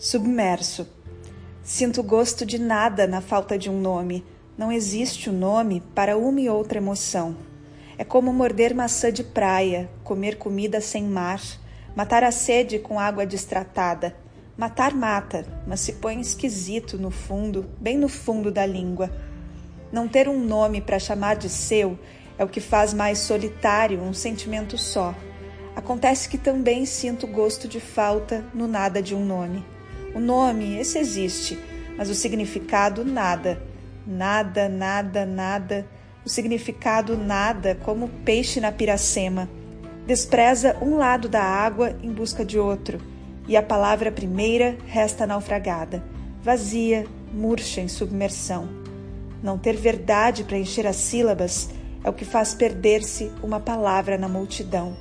Submerso. Sinto gosto de nada na falta de um nome. Não existe o um nome para uma e outra emoção. É como morder maçã de praia, comer comida sem mar, matar a sede com água destratada. Matar mata, mas se põe esquisito no fundo, bem no fundo da língua. Não ter um nome para chamar de seu é o que faz mais solitário um sentimento só. Acontece que também sinto gosto de falta no nada de um nome. O nome, esse existe, mas o significado, nada. Nada, nada, nada. O significado, nada, como peixe na piracema. Despreza um lado da água em busca de outro, e a palavra primeira resta naufragada, vazia, murcha em submersão. Não ter verdade para encher as sílabas é o que faz perder-se uma palavra na multidão.